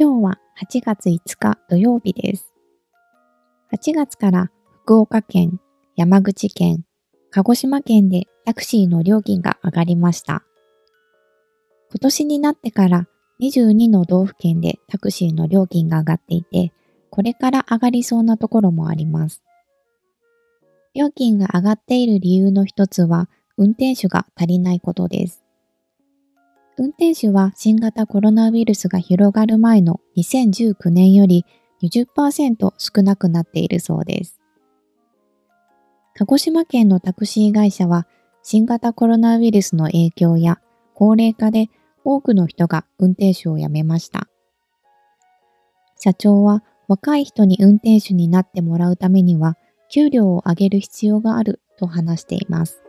今日は8月5日土曜日です。8月から福岡県、山口県、鹿児島県でタクシーの料金が上がりました。今年になってから22の道府県でタクシーの料金が上がっていて、これから上がりそうなところもあります。料金が上がっている理由の一つは、運転手が足りないことです。運転手は新型コロナウイルスが広がる前の2019年より20%少なくなっているそうです。鹿児島県のタクシー会社は新型コロナウイルスの影響や高齢化で多くの人が運転手を辞めました。社長は若い人に運転手になってもらうためには給料を上げる必要があると話しています。